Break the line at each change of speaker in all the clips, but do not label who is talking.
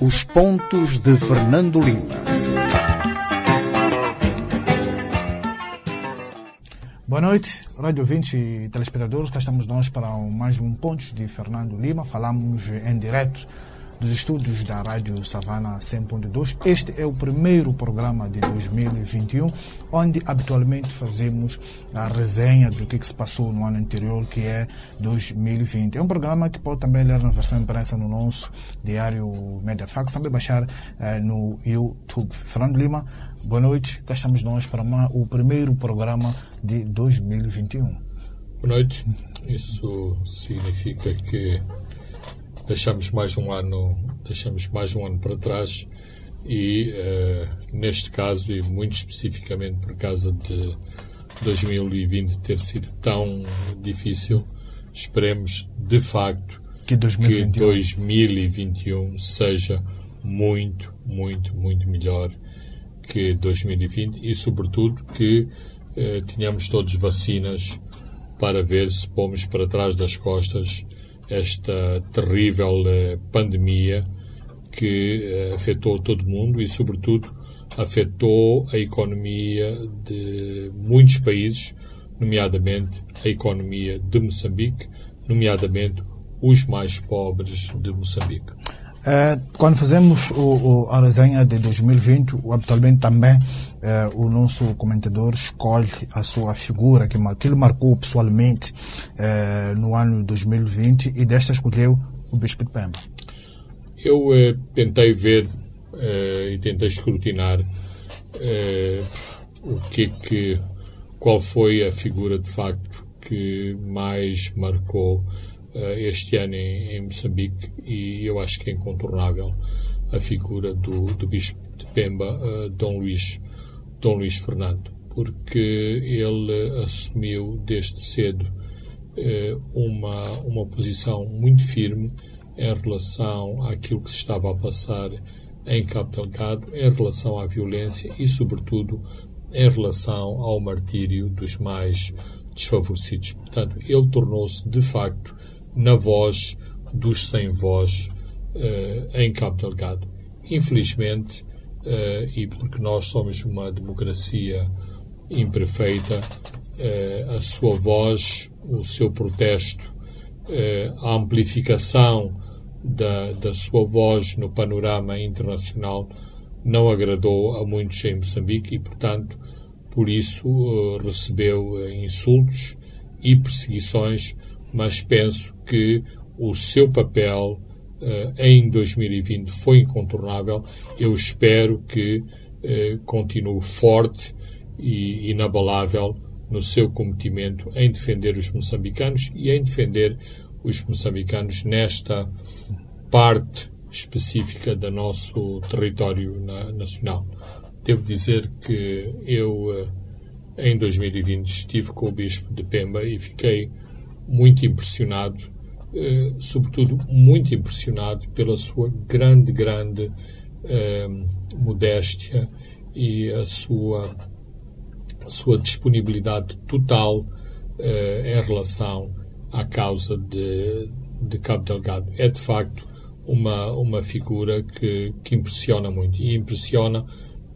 Os pontos de Fernando Lima.
Boa noite, rádio ouvintes e telespectadores. Cá estamos nós para mais um Pontos de Fernando Lima. Falamos em direto dos estúdios da Rádio Savana 100.2. Este é o primeiro programa de 2021, onde habitualmente fazemos a resenha do que, que se passou no ano anterior, que é 2020. É um programa que pode também ler na versão imprensa no nosso diário Mediafax, também baixar eh, no YouTube. Fernando Lima, boa noite. Cá estamos nós para uma, o primeiro programa de 2021. Boa
noite. Isso significa que deixamos mais um ano, deixamos mais um ano para trás e uh, neste caso e muito especificamente por causa de 2020 ter sido tão difícil, esperemos de facto
que 2021,
que 2021 seja muito, muito, muito melhor que 2020 e sobretudo que uh, tenhamos todos vacinas para ver se pomos para trás das costas esta terrível eh, pandemia que eh, afetou todo o mundo e, sobretudo, afetou a economia de muitos países, nomeadamente a economia de Moçambique, nomeadamente os mais pobres de Moçambique.
Uh, quando fazemos o, o, a resenha de 2020, habitualmente também uh, o nosso comentador escolhe a sua figura que, que ele marcou pessoalmente uh, no ano de 2020 e desta escolheu o Bispo de Pemba.
Eu tentei ver e tentei escrutinar o que que qual foi a figura de facto que mais marcou eh, este ano em, em, Moçambique e eu acho que é incontornável a figura do, do Bispo de Pemba, Dom Luís, Dom Luís Fernando, porque ele assumiu desde cedo uh, uma, uma posição muito firme em relação àquilo que se estava a passar em Cabo Delgado, em relação à violência e, sobretudo, em relação ao martírio dos mais desfavorecidos. Portanto, ele tornou-se, de facto, na voz dos sem voz uh, em Cabo Delgado. Infelizmente, e porque nós somos uma democracia imperfeita, uh, a sua voz, o seu protesto, a amplificação da, da sua voz no panorama internacional não agradou a muitos em Moçambique e, portanto, por isso recebeu insultos e perseguições mas penso que o seu papel em 2020 foi incontornável. Eu espero que uh, continue forte e inabalável no seu cometimento em defender os moçambicanos e em defender os moçambicanos nesta parte específica do nosso território na, nacional. Devo dizer que eu, uh, em 2020, estive com o Bispo de Pemba e fiquei muito impressionado, eh, sobretudo muito impressionado pela sua grande, grande eh, modéstia e a sua, a sua disponibilidade total eh, em relação à causa de, de Cabo Delgado. É de facto uma, uma figura que, que impressiona muito e impressiona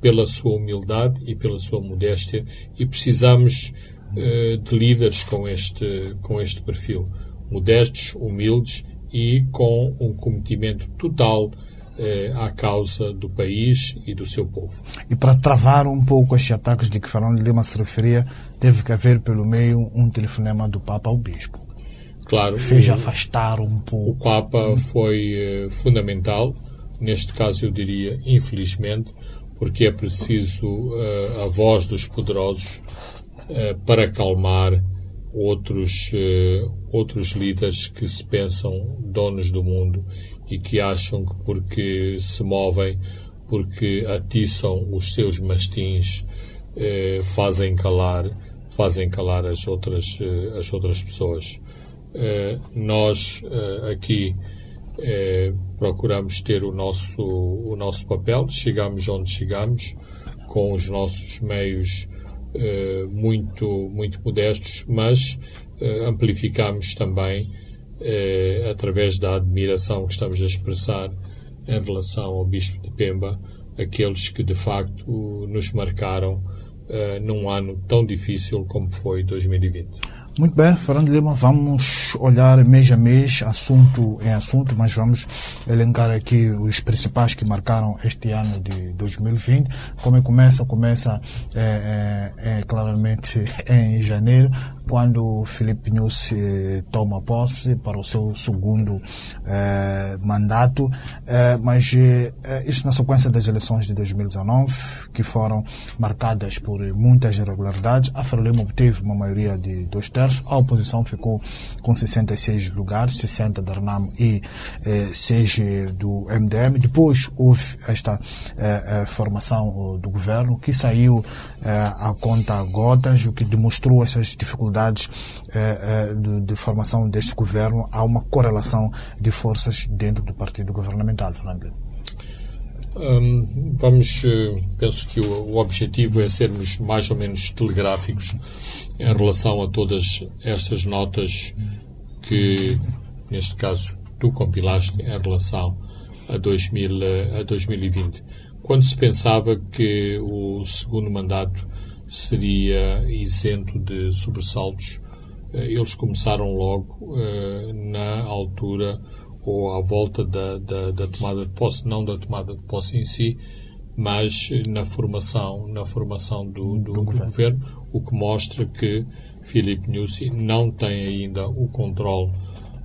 pela sua humildade e pela sua modéstia e precisamos eh, de líderes com este, com este perfil. Modestos, humildes e com um cometimento total eh, à causa do país e do seu povo.
E para travar um pouco estes ataques de que Fernando Lima se referia, teve que haver pelo meio um telefonema do Papa ao Bispo.
Claro.
Fez o, afastar um pouco.
O Papa foi eh, fundamental, neste caso eu diria infelizmente, porque é preciso uh, a voz dos poderosos eh, para acalmar outros, uh, outros líderes que se pensam donos do mundo e que acham que porque se movem, porque atiçam os seus mastins, uh, fazem calar, fazem calar as outras, as outras pessoas. nós aqui procuramos ter o nosso, o nosso papel, chegamos onde chegamos, com os nossos meios eh, muito, muito modestos, mas uh, amplificamos também, uh, através da admiração que estamos a expressar em relação ao Bispo de Pemba, aqueles que de facto nos marcaram num ano tão difícil como foi 2020.
Muito bem, Fernando Lima, vamos olhar mês a mês, assunto em assunto, mas vamos elencar aqui os principais que marcaram este ano de 2020. Como é começa? Começa é, é, é, claramente em janeiro, quando Felipe Nunes eh, toma posse para o seu segundo eh, mandato, eh, mas eh, isso na sequência das eleições de 2019, que foram marcadas por muitas irregularidades. A Frelimo obteve uma maioria de dois terços, a oposição ficou com 66 lugares, 60 da RNAM e eh, 6 do MDM. Depois houve esta eh, formação do governo, que saiu a conta gotas, o que demonstrou essas dificuldades dificuldades eh, de, de, formação deste governo, há uma correlação de forças dentro do partido governamental, Fernando.
Hum, vamos, eh, penso que o, o, objetivo é sermos mais ou menos telegráficos em relação a todas estas notas que, neste caso, tu compilaste em relação a, 2000, a 2020. Quando se pensava que o segundo mandato seria isento de sobressaltos. Eh, eles começaram logo eh, na altura ou à volta da, da, da, tomada de posse, não da tomada de posse em si, mas na formação, na formação do, do, do, governo. governo. o que mostra que Filipe Nussi não tem ainda o controle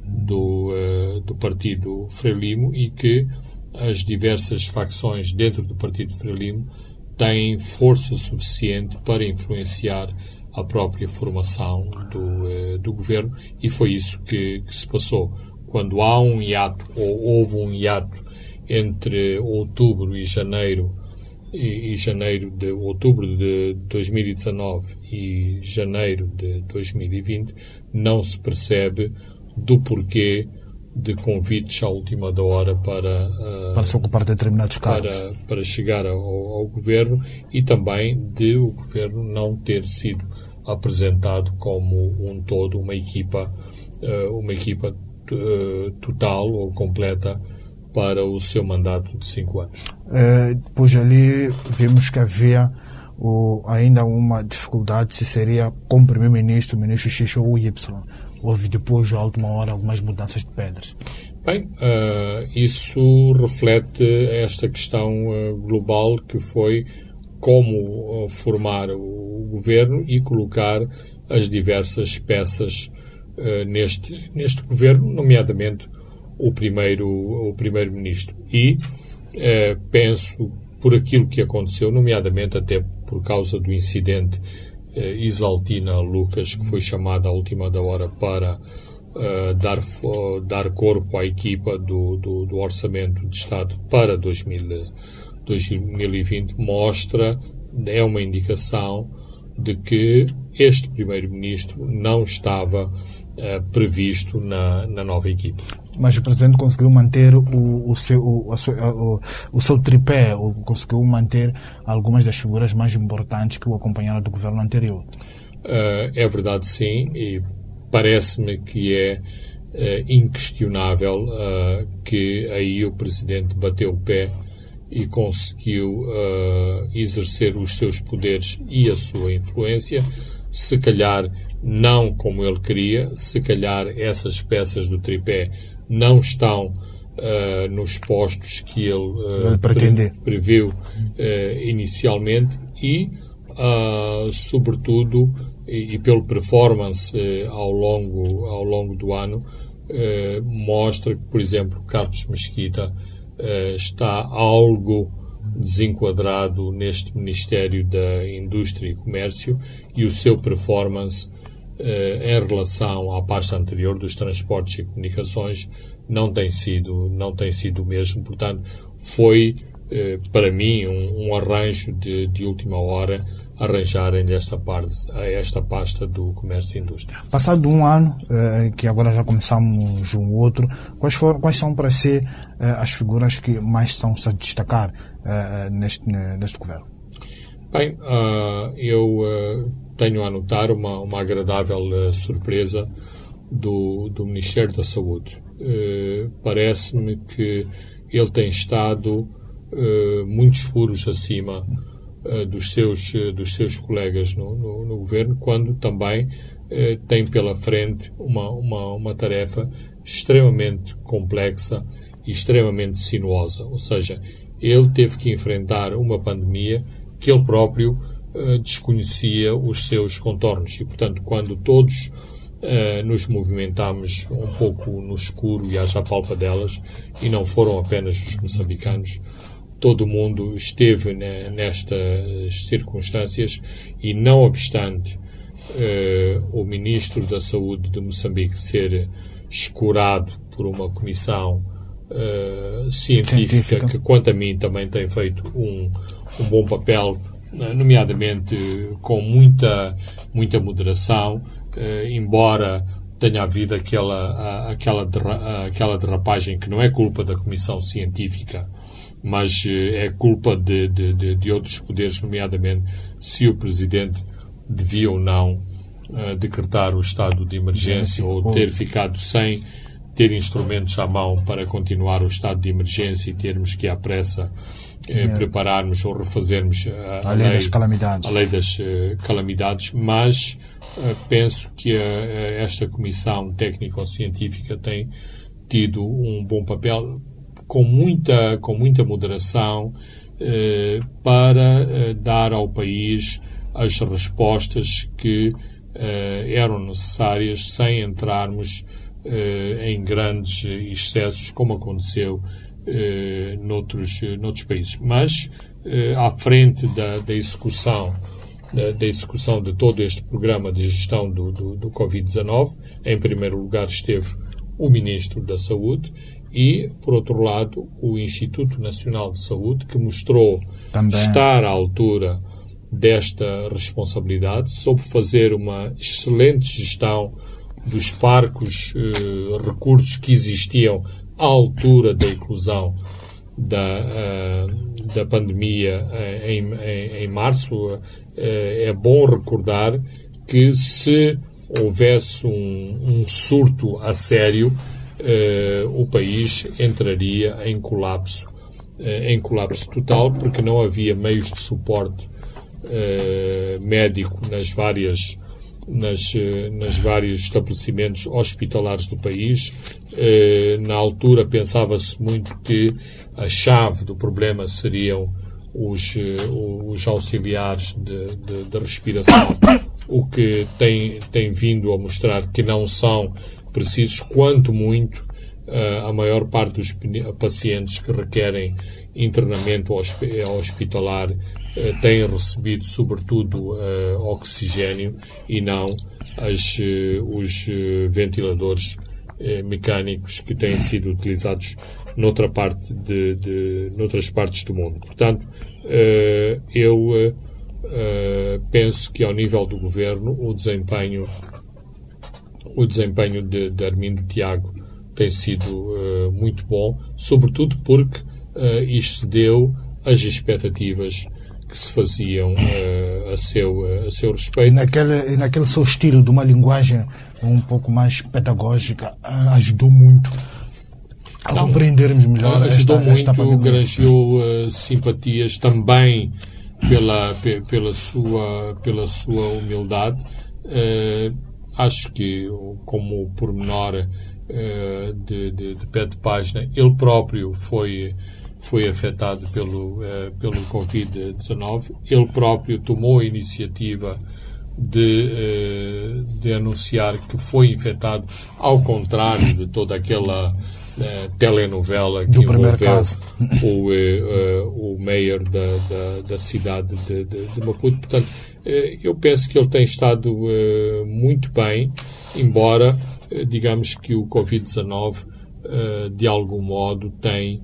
do, uh, do partido Frelimo e que as diversas facções dentro do partido Frelimo têm força suficiente para influenciar a própria formação do, eh, do governo e foi isso que, que, se passou. Quando há um hiato, ou houve um hiato entre outubro e janeiro, e, e janeiro de outubro de 2019 e janeiro de 2020, não se percebe do porquê de convites à última da hora para,
uh, para se ocupar de determinados cargos.
Para, para chegar ao, ao, governo e também de o governo não ter sido apresentado como um todo, uma equipa, uh, uma equipa uh, total ou completa para o seu mandato de cinco anos.
depois ali vimos que havia o, ainda uma dificuldade se seria como primeiro-ministro, o ministro X ou Y houve depois, à última hora, algumas mudanças de pedras.
Bem, uh, isso reflete esta questão uh, global que foi como uh, formar o governo e colocar as diversas peças neste, neste governo, nomeadamente o primeiro o primeiro-ministro. E penso por aquilo que aconteceu, nomeadamente até por causa do incidente Isaltina Lucas, que foi chamada à última da hora para uh, dar, dar corpo à equipa do, do, do, Orçamento de Estado para 2000, 2020, mostra, é uma indicação de que este Primeiro-Ministro não estava uh, previsto na, na nova equipa
mas o presidente conseguiu manter o, o, seu, o, o, o seu tripé, ou conseguiu manter algumas das figuras mais importantes que o acompanharam do governo anterior.
Uh, é verdade, sim, e parece-me que é uh, inquestionável uh, que aí o presidente bateu o pé e conseguiu exercer os seus poderes e a sua influência, se calhar não como ele queria, se calhar essas peças do tripé não estão uh, nos postos que ele, uh, pre previu uh, inicialmente e, sobretudo, e, e, pelo performance ao, longo, ao longo do ano, mostra que, por exemplo, Carlos Mesquita está algo desenquadrado neste Ministério da Indústria e Comércio e o seu performance eh, em relação à pasta anterior dos transportes e comunicações não tem sido não tem sido o mesmo. Portanto foi eh, para mim um, um arranjo de, de, última hora arranjarem esta parte esta pasta do comércio e indústria.
Passado um ano eh, que agora já começamos um outro quais foram quais são para si as figuras que mais -se a destacar neste neste governo?
Bem uh, eu uh, tenho a notar uma, uma agradável uh, surpresa do, do Ministério da Saúde. parece-me que ele tem estado muitos furos acima dos, seus, dos seus colegas no, no, no governo, quando também tem pela frente uma, uma, uma tarefa extremamente complexa e extremamente sinuosa. Ou seja, ele teve que enfrentar uma pandemia que ele próprio desconhecia os seus contornos. E, portanto, quando todos uh, nos movimentamos um pouco no escuro e às apalpadelas, e não foram apenas os moçambicanos, todo o mundo esteve nestas circunstâncias e, não obstante uh, o Ministro da Saúde de Moçambique ser escurado por uma comissão científica, científica, que, quanto a mim, também tem feito um, um bom papel, nomeadamente com muita, muita moderação, uh, embora tenha havido aquela, aquela, aquela derrapagem que não é culpa da Comissão Científica, mas é culpa de, de, de, de outros poderes, nomeadamente se o Presidente devia ou não decretar o estado de emergência ou ter ficado sem ter instrumentos à mão para continuar o estado de emergência e termos que, à pressa, eh, prepararmos ou refazermos
a, a, lei, lei, das calamidades,
a lei das uh, calamidades mas uh, penso que esta comissão técnico-científica tem tido um bom papel com muita, com muita moderação uh, para dar ao país as respostas que eram necessárias sem entrarmos eh, em grandes excessos, como aconteceu eh, noutros, noutros países. Mas, eh, à frente da, da execução da execução de todo este programa de gestão do, do, do Covid-19. Em primeiro lugar esteve o Ministro da Saúde e, por outro lado, o Instituto Nacional de Saúde, que mostrou Também. estar à altura desta responsabilidade, soube fazer uma excelente gestão dos parcos eh, recursos que existiam à altura da eclosão da, uh, da pandemia uh, em, em, em, março, uh, é bom recordar que se houvesse um, um surto a sério, o país entraria em colapso, em colapso total, porque não havia meios de suporte médico nas várias nas, eh, nas vários estabelecimentos hospitalares do país. Eh, na altura pensava-se muito que a chave do problema seriam os, eh, os auxiliares de, de, de respiração, o que tem, tem vindo a mostrar que não são precisos, quanto muito a maior parte dos pacientes que requerem internamento hospitalar eh, têm recebido, sobretudo, eh, oxigênio e não as, eh, os ventiladores mecânicos que têm sido utilizados noutra parte de, de noutras partes do mundo. Portanto, eu penso que ao nível do governo o desempenho o desempenho de, de Armindo Tiago tem sido muito bom, sobretudo porque isto deu as expectativas que se faziam uh, a, seu, a seu respeito. E
naquele, naquele seu estilo de uma linguagem um pouco mais pedagógica, uh, ajudou muito a Não, compreendermos melhor
ajudou
esta,
muito,
esta
granjeou simpatias também pela, pela, sua, pela sua humildade. acho que, como pormenor de, de, de pé de página, ele próprio foi foi afetado pelo, uh, pelo Covid-19. Ele próprio tomou a iniciativa de, uh, de anunciar que foi infectado, ao contrário de toda aquela uh, telenovela que envolveu o, o mayor da, da, da cidade de, de, de, Maputo. Portanto, eu penso que ele tem estado muito bem, embora digamos que o Covid-19 de algum modo tem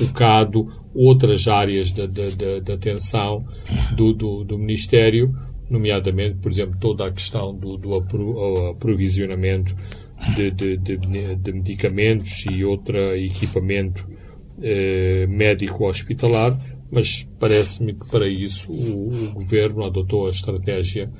desfocado outras áreas da, atenção do, do, do, Ministério, nomeadamente, por exemplo, toda a questão do, do aprovisionamento de, de, de, de, medicamentos e outro equipamento eh, médico hospitalar, mas parece-me que para isso o, o, Governo adotou a estratégia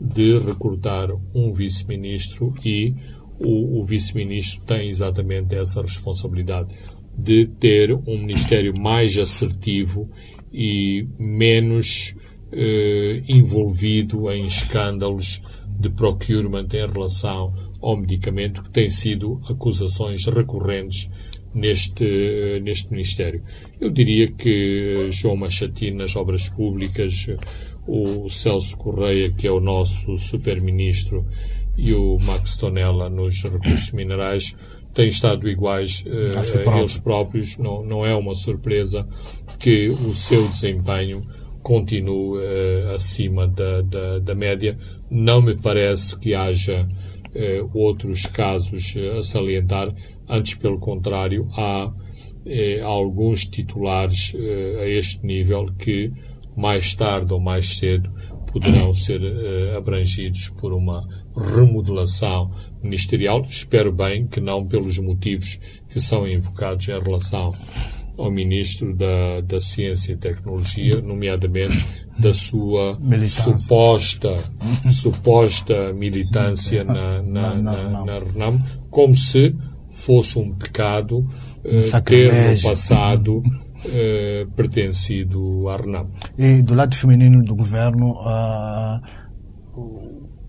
de recrutar um vice-ministro e o, o vice-ministro tem exatamente essa responsabilidade de ter um ministério mais assertivo e menos eh, envolvido em escândalos de procurement em relação ao medicamento, que têm sido acusações recorrentes neste, neste Ministério. Eu diria que João Machatino nas obras públicas, o Celso Correia, que é o nosso super-ministro, e o Max Tonella nos recursos minerais têm estado iguais uh, a eles próprios. Não, não é uma surpresa que o seu desempenho continue uh, acima da, da, da, média. Não me parece que haja uh, outros casos a salientar. Antes, pelo contrário, há alguns titulares a este nível que mais tarde ou mais cedo poderão ser abrangidos por uma remodelação ministerial. Espero bem que não pelos motivos que são invocados em relação ao Ministro da, da Ciência e Tecnologia, nomeadamente da sua militância. suposta, suposta militância na, na, na, na RENAM, como se fosse um pecado uh, ter no passado eh, pertencido à RENAM.
E do lado feminino do governo, uh,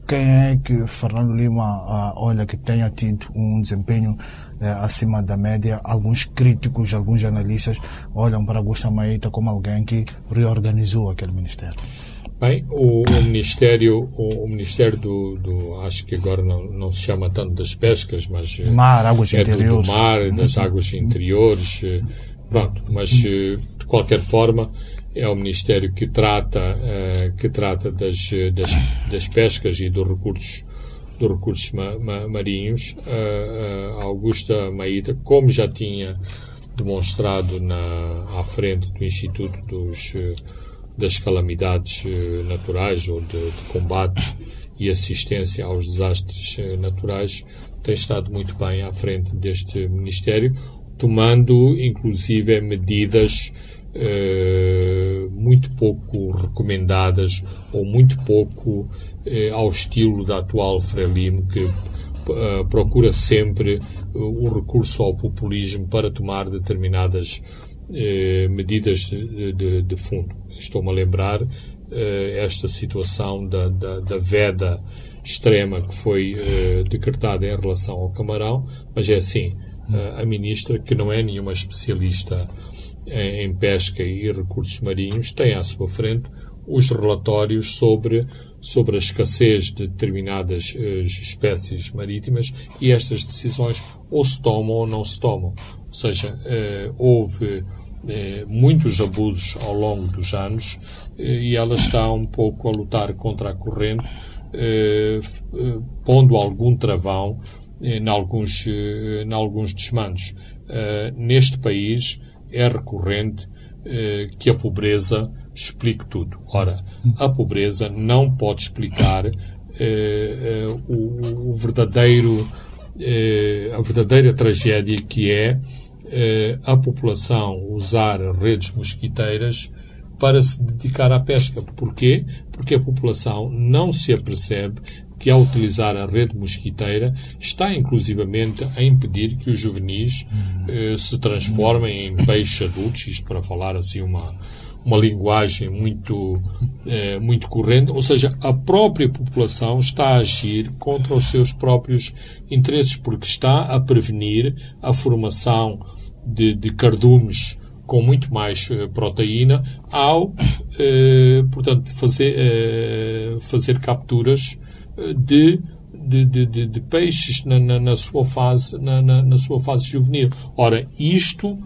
quem é que Fernando Lima uh, olha que tenha tido um desempenho uh, acima da média? Alguns críticos, alguns analistas olham para Augusta Maíta como alguém que reorganizou aquele ministério.
Bem, o, o Ministério, o, o Ministério do, do, acho que agora não, não se chama tanto das pescas, mas
mar, águas
é
interiores.
do mar, das águas interiores, Pronto, mas eh, de qualquer forma é o Ministério que trata, uh, que trata das, das, das, pescas e dos recursos, dos recursos ma, ma, marinhos. Uh, uh, Augusta Maíta, como já tinha demonstrado na, à frente do Instituto dos, das Calamidades Naturais ou de, de combate e assistência aos desastres naturais, tem estado muito bem à frente deste Ministério, tomando inclusive medidas eh, muito pouco recomendadas ou muito pouco eh, ao estilo da atual Frelimo, que eh, procura sempre o recurso ao populismo para tomar determinadas medidas de, de, de fundo. Estou-me a lembrar esta situação da, da, da veda extrema que foi decretada em relação ao camarão, mas é assim, a ministra, que não é nenhuma especialista em pesca e recursos marinhos, tem à sua frente os relatórios sobre, sobre a escassez de determinadas uh, espécies marítimas e estas decisões ou se tomam ou não se tomam. Ou seja, uh, houve uh, muitos abusos ao longo dos anos e ela está um pouco a lutar contra a corrente, pondo algum travão em alguns, em alguns desmandos. neste país é recorrente que a pobreza explique tudo. Ora, a pobreza não pode explicar o, o, verdadeiro, a verdadeira tragédia que é a população usar redes mosquiteiras para se dedicar à pesca. Porquê? Porque a população não se apercebe que, ao utilizar a rede mosquiteira, está inclusivamente a impedir que os juvenis eh, se transformem em peixes adultos, isto para falar assim uma, uma linguagem muito, eh, muito corrente, ou seja, a própria população está a agir contra os seus próprios interesses, porque está a prevenir a formação de, de cardumes com muito mais eh, proteína ao, eh, portanto, fazer, eh, fazer capturas de, de, de, de peixes na, na, na, sua fase, na, na, sua fase juvenil. Ora, isto uh,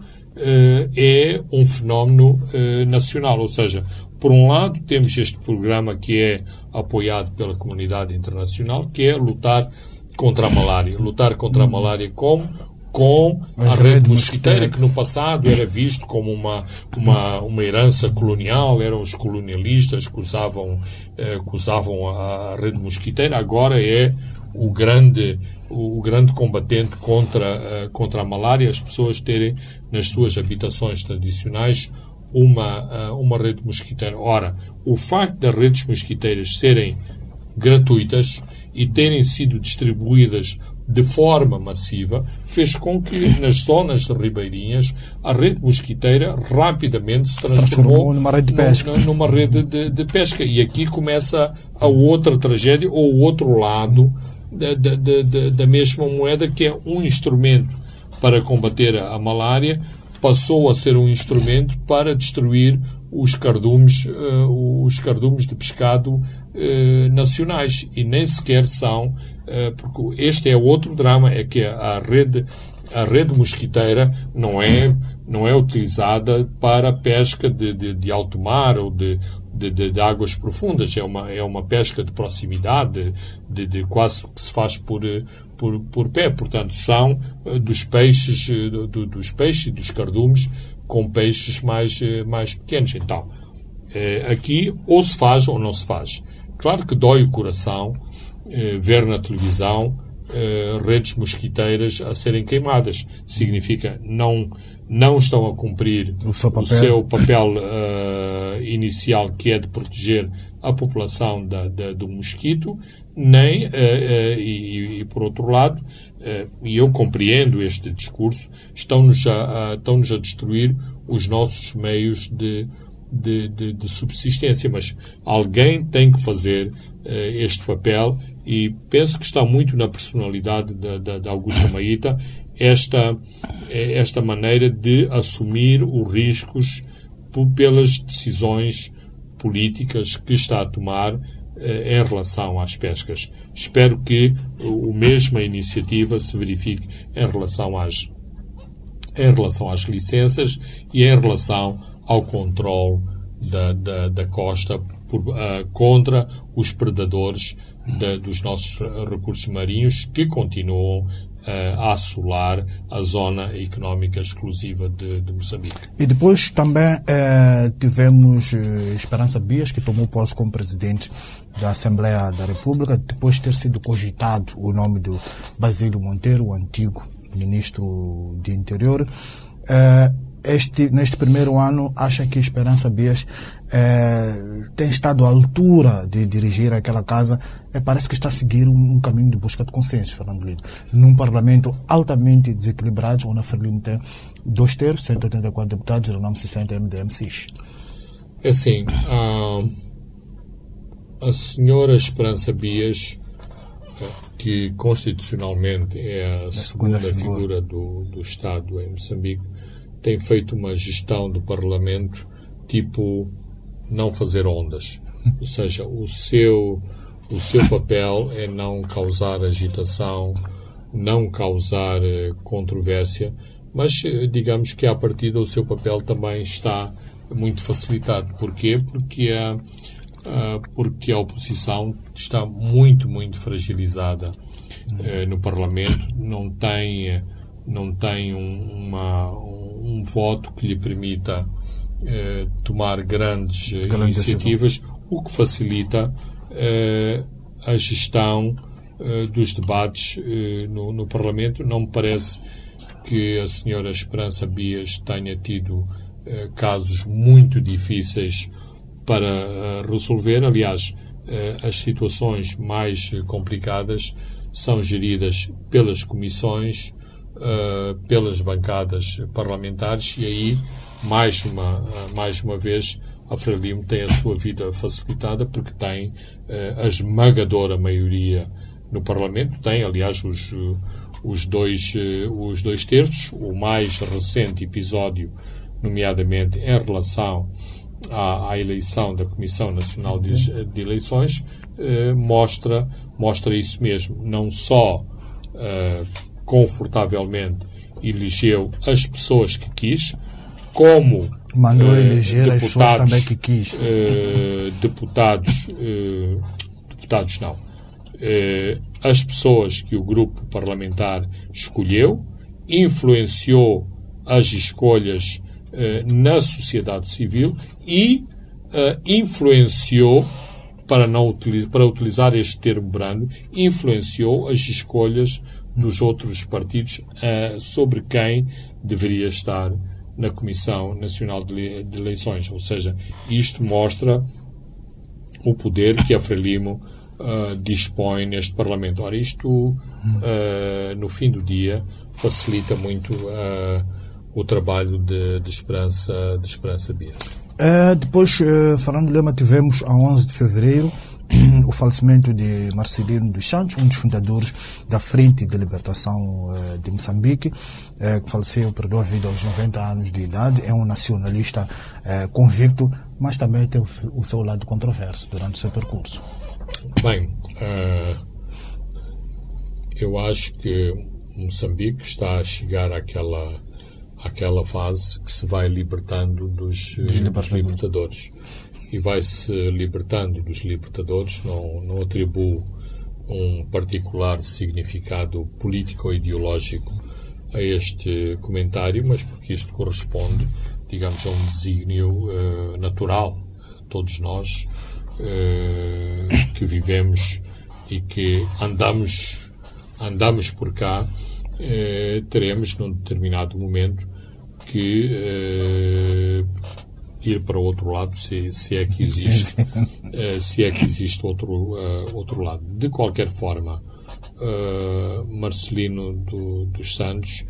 é um fenómeno uh, nacional, ou seja, por um lado temos este programa que é apoiado pela comunidade internacional, que é lutar contra a malária. Lutar contra a malária como? Com Mas a rede mosquiteira, que no passado era visto como uma, uma, uma herança colonial, eram os colonialistas que usavam, eh, que usavam a, a rede mosquiteira, agora é o grande, o grande combatente contra, uh, contra a malária, as pessoas terem nas suas habitações tradicionais uma, uh, uma rede mosquiteira. Ora, o facto das redes mosquiteiras serem gratuitas e terem sido distribuídas de forma massiva, fez com que nas zonas ribeirinhas a rede mosquiteira rapidamente se transformou, se transformou
numa rede de pesca.
Numa rede de, de, pesca. E aqui começa a outra tragédia, ou o outro lado da, da, da, da mesma moeda, que é um instrumento para combater a malária, passou a ser um instrumento para destruir os cardumes, uh, os cardumes de pescado uh, nacionais e nem sequer são, uh, porque este é outro drama, é que a rede, a rede mosquiteira não é, não é utilizada para pesca de, de, de alto mar ou de, de, de, de, águas profundas. É uma, é uma pesca de proximidade, de, de quase que se faz por, por, por pé. Portanto, são dos peixes, do, dos peixes e dos cardumes com peixes mais, eh, mais pequenos. Então, eh, aqui ou se faz ou não se faz. Claro que dói o coração eh, ver na televisão redes mosquiteiras a serem queimadas. Significa não não estão a cumprir
o seu papel,
o seu papel uh, inicial, que é de proteger a população da, da, do mosquito, nem, uh, uh, e, e, por outro lado, eh, e eu compreendo este discurso, estão-nos a, a, estão a destruir os nossos meios de, de, de, de, subsistência. Mas alguém tem que fazer uh, este papel e penso que está muito na personalidade da, da, Augusta Maíta esta, eh, esta maneira de assumir os riscos pelas decisões políticas que está a tomar eh, em relação às pescas. Espero que o mesma iniciativa se verifique em relação às em relação às licenças e em relação ao controle da, da, da costa por, uh, contra os predadores da, dos nossos recursos marinhos que continuam uh, a assolar a zona económica exclusiva de, de Moçambique.
E depois também uh, tivemos Esperança Bias, que tomou posse como presidente da Assembleia da República, depois de ter sido cogitado o nome do Basílio Monteiro, o antigo ministro de Interior. Uh, este, neste primeiro ano, acha que Esperança Bias eh, tem estado à altura de dirigir aquela casa? Eh, parece que está a seguir um, um, caminho de busca de consenso, Fernando Lino. Num parlamento altamente desequilibrado, onde a Frelimo tem dois terços, 184 deputados, o nome 60 MDMCs.
É assim, a, a senhora Esperança Bias, eh, que constitucionalmente é a, a segunda, segunda figura, figura do, do Estado em Moçambique, tem feito uma gestão do Parlamento tipo não fazer ondas. Ou seja, o seu, o seu papel é não causar agitação, não causar eh, controvérsia, mas eh, digamos que à partida o seu papel também está muito facilitado. Porquê? Porque a, porque a oposição está muito, muito fragilizada eh, no Parlamento, não tem, não tem um, uma, um voto que lhe permita eh, tomar grandes eh, iniciativas, decisão. o que facilita eh, a gestão eh, dos debates eh, no, no, Parlamento. Não me parece que a senhora Esperança Bias tenha tido eh, casos muito difíceis para resolver. Aliás, as situações mais complicadas são geridas pelas comissões uh, pelas bancadas parlamentares e aí, mais uma, uh, mais uma vez, a Frelimo tem a sua vida facilitada porque tem uh, a esmagadora maioria no Parlamento, tem, aliás, os, os, dois, os dois terços. O mais recente episódio, nomeadamente em relação à, à eleição da Comissão Nacional de, de Eleições, mostra, mostra isso mesmo. Não só confortavelmente elegeu as pessoas que quis, como
mandou uh, eleger as pessoas também que quis.
Uh, deputados, uh, deputados não, as pessoas que o grupo parlamentar escolheu, influenciou as escolhas na sociedade civil e influenciou para não utilizar, para utilizar este termo brando, influenciou as escolhas dos outros partidos uh, sobre quem deveria estar na Comissão Nacional de, Eleições. Ou seja, isto mostra o poder que a Frelimo uh, dispõe neste Parlamento. Ora, isto, uh, no fim do dia, facilita muito uh, o trabalho de, de, Esperança, de Esperança Bia.
depois, falando Lema, tivemos a 11 de fevereiro o falecimento de Marcelino dos Santos, um dos fundadores da Frente de Libertação de Moçambique, que faleceu, perdeu a vida aos 90 anos de idade, é um nacionalista convicto, mas também tem o seu lado controverso durante o seu percurso.
Bem, eu acho que Moçambique está a chegar àquela, àquela fase que se vai libertando dos, dos libertadores. E vai se libertando dos libertadores, não, não atribuo um particular significado político ou ideológico a este comentário, mas porque isto corresponde, digamos, a um desígnio uh, natural. Todos nós uh, que vivemos e que andamos, andamos por cá, uh, teremos num determinado momento que ir para o outro lado, se, se é que existe, se é que existe outro, outro lado. De qualquer forma, Marcelino do, dos Santos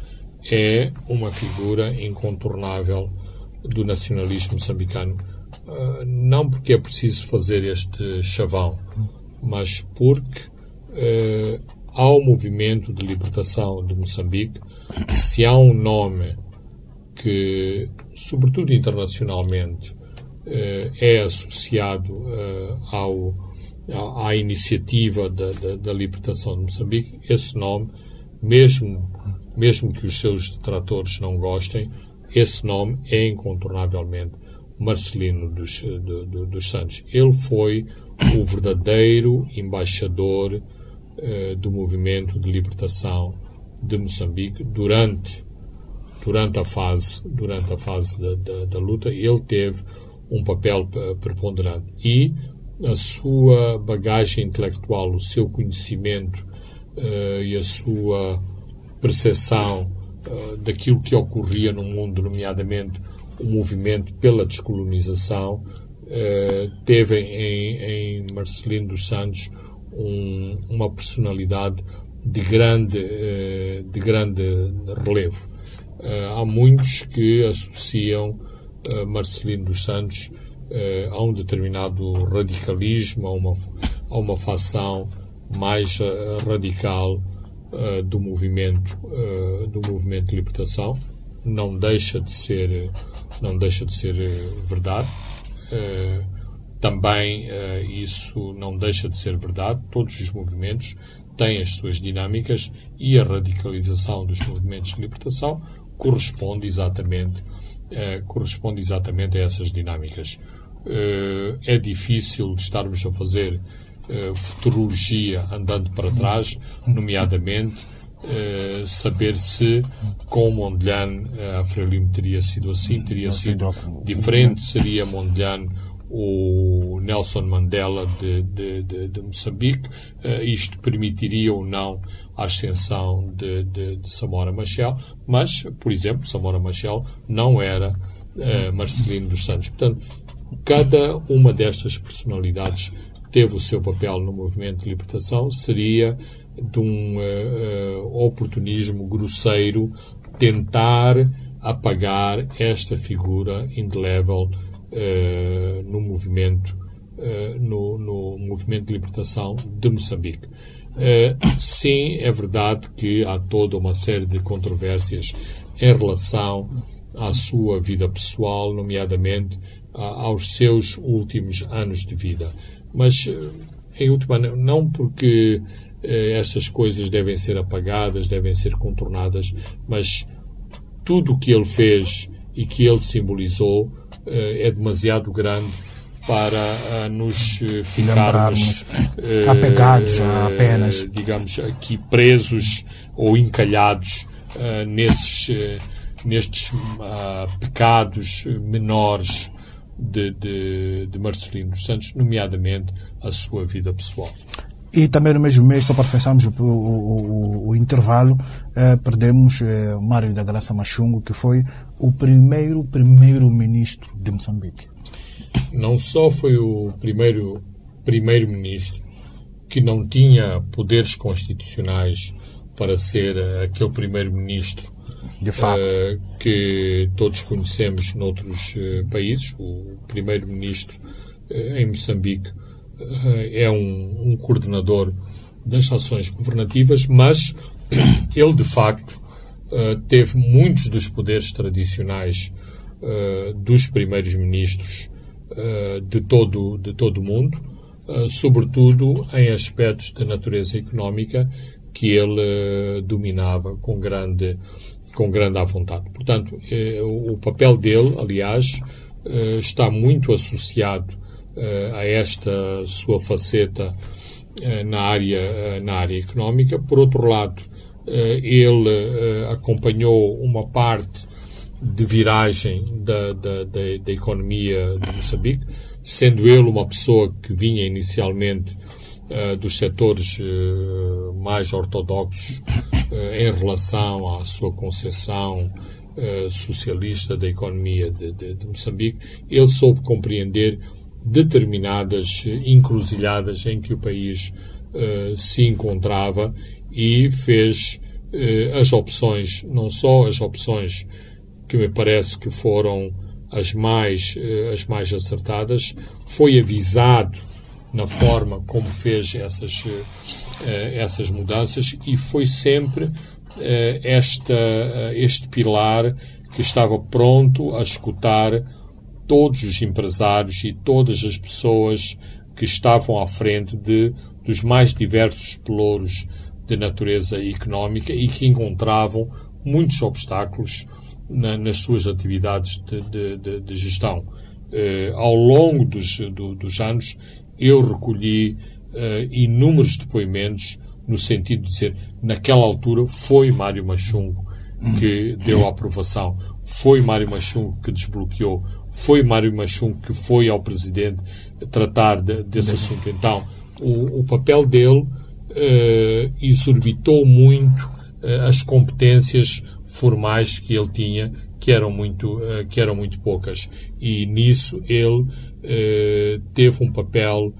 é uma figura incontornável do nacionalismo moçambicano não porque é preciso fazer este chavão, mas porque uh, há o movimento de libertação de Moçambique, se há um nome que, sobretudo internacionalmente, uh, é associado ao, à, iniciativa da, da, da, libertação de Moçambique, esse nome, mesmo, mesmo que os seus detratores não gostem, esse nome é incontornavelmente Marcelino dos, do, do, dos Santos. Ele foi o verdadeiro embaixador uh, do movimento de libertação de Moçambique durante durante a fase durante a fase da, da, da luta ele teve um papel preponderante e a sua bagagem intelectual o seu conhecimento uh, e a sua percepção uh, daquilo que ocorria no mundo nomeadamente o movimento pela descolonização eh, teve em, em, Marcelino dos Santos um, uma personalidade de grande, eh, de grande relevo. Eh, há muitos que associam eh, Marcelino dos Santos eh, a um determinado radicalismo, a uma, a uma facção mais radical do movimento do movimento de libertação não deixa de ser não deixa de ser verdade. Também isso não deixa de ser verdade. Todos os movimentos têm as suas dinâmicas e a radicalização dos movimentos de libertação corresponde exatamente, uh, corresponde exatamente a essas dinâmicas. é difícil estarmos a fazer futurologia andando para trás, nomeadamente Uh, saber se com Mondlane uh, a Frelimo teria sido assim, teria sido diferente, seria Mondlane o Nelson Mandela de, de, de, de Moçambique, uh, isto permitiria ou não a ascensão de, de, Samora Machel, mas, por exemplo, Samora Machel não era Marcelino dos Santos. Portanto, cada uma destas personalidades teve o seu papel no movimento de libertação, seria de um uh, oportunismo grosseiro tentar apagar esta figura indelével uh, no movimento no, no, movimento de libertação de Moçambique. sim, é verdade que há toda uma série de controvérsias em relação à sua vida pessoal, nomeadamente aos seus últimos anos de vida. Mas, em última, não porque eh, essas coisas devem ser apagadas, devem ser contornadas, mas tudo o que ele fez e que ele simbolizou eh, é demasiado grande para uh, nos ficarmos
uh, apegados apenas,
digamos, aqui presos ou encalhados uh, nesses, nestes pecados menores de, de, de Marcelino dos Santos, nomeadamente a sua vida pessoal.
E também no mesmo mês, só para fecharmos o, o, o, o intervalo, eh, perdemos eh, Mário da Graça Machungo, que foi o primeiro primeiro-ministro de Moçambique.
Não só foi o primeiro primeiro-ministro, que não tinha poderes constitucionais para ser aquele primeiro-ministro uh, que todos conhecemos noutros uh, países. O primeiro-ministro uh, em Moçambique é um, um, coordenador das ações governativas, mas ele de facto teve muitos dos poderes tradicionais dos primeiros ministros de todo de todo o mundo, sobretudo em aspectos de natureza económica que ele dominava com grande com grande à vontade. Portanto, eh, o papel dele, aliás, eh, está muito associado eh, a esta sua faceta na área, na área económica. Por outro lado, ele acompanhou uma parte de viragem da, da, da, da, economia de Moçambique, sendo ele uma pessoa que vinha inicialmente uh, dos setores uh, mais ortodoxos eh, em relação à sua concepção socialista da economia de, de, de Moçambique, ele soube compreender determinadas encruzilhadas em que o país uh, se encontrava e fez uh, as opções, não só as opções que me parece que foram as mais, uh, as mais acertadas, foi avisado na forma como fez essas eh, essas mudanças e foi sempre eh, esta, eh, este pilar que estava pronto a escutar todos os empresários e todas as pessoas que estavam à frente de, dos mais diversos pelouros de natureza económica e que encontravam muitos obstáculos na, nas suas atividades de, de, de, de gestão. Uh, ao longo dos, do, dos anos, eu recolhi uh, inúmeros depoimentos no sentido de dizer, naquela altura foi Mário Machungo que deu a aprovação, foi Mário Machungo que desbloqueou, foi Mário Machungo que foi ao Presidente tratar de, desse assunto. Então, o, o papel dele uh, exorbitou muito as competências formais que ele tinha, que eram muito, uh, que eram muito poucas. E nisso ele teve um papel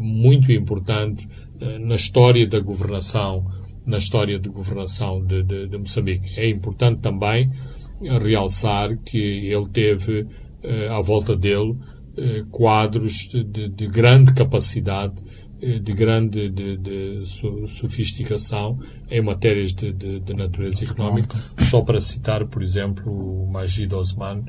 muito importante eh, na história da governação, na história de governação de, de, de Moçambique. É importante também realçar que ele teve eh, à volta dele eh, quadros de, de, grande capacidade, de grande de, de sofisticação em matérias de, natureza económica. Só para citar, por exemplo, o Majid Osman,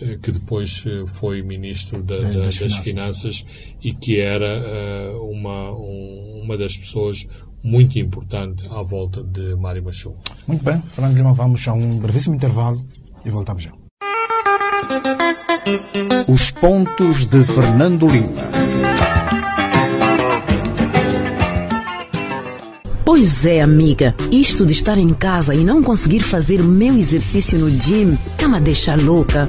eh, que depois eh, foi ministro da, da, das, finanças. finanças. e que era uh, uma, um, uma das pessoas muito importante à volta de Mário Machou.
Muito bem, Fernando Lima, vamos a um brevíssimo intervalo e voltamos já.
Os pontos de Fernando Lima.
Pois é, amiga. Isto de estar em casa e não conseguir fazer meu exercício no gym tá me deixa louca.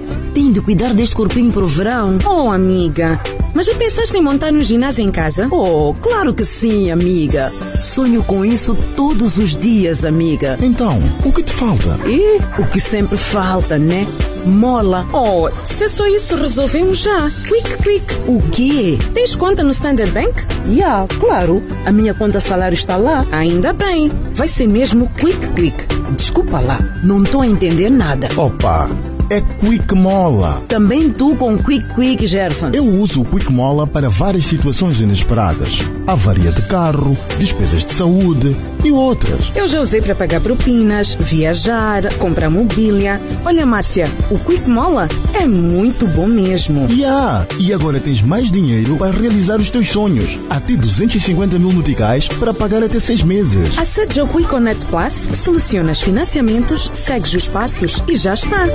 De cuidar deste corpinho pro verão.
Oh, amiga. Mas já pensaste em montar um ginásio em casa?
Oh, claro que sim, amiga. Sonho com isso todos os dias, amiga.
Então, o que te falta?
E o que sempre falta, né? mola.
Oh, se é só isso, resolvemos já. Quick, quick.
O quê?
Tens conta no Standard Bank?
Yeah, claro. A minha conta salário está lá.
Ainda bem. Vai ser mesmo quick, quick.
Desculpa lá, não estou a entender nada.
Opa! É Quick Mola.
Também tu com Quick Quick, Gerson.
Eu uso o Quick Mola para várias situações inesperadas. Avaria de carro, despesas de saúde e outras.
Eu já usei para pagar propinas, viajar, comprar mobília. Olha, Márcia, o Quick Mola é muito bom mesmo.
Yeah. E agora tens mais dinheiro para realizar os teus sonhos. Até 250 mil noticais para pagar até seis meses.
Acede ao Quick Connect Plus, selecionas financiamentos, segues os passos e já está.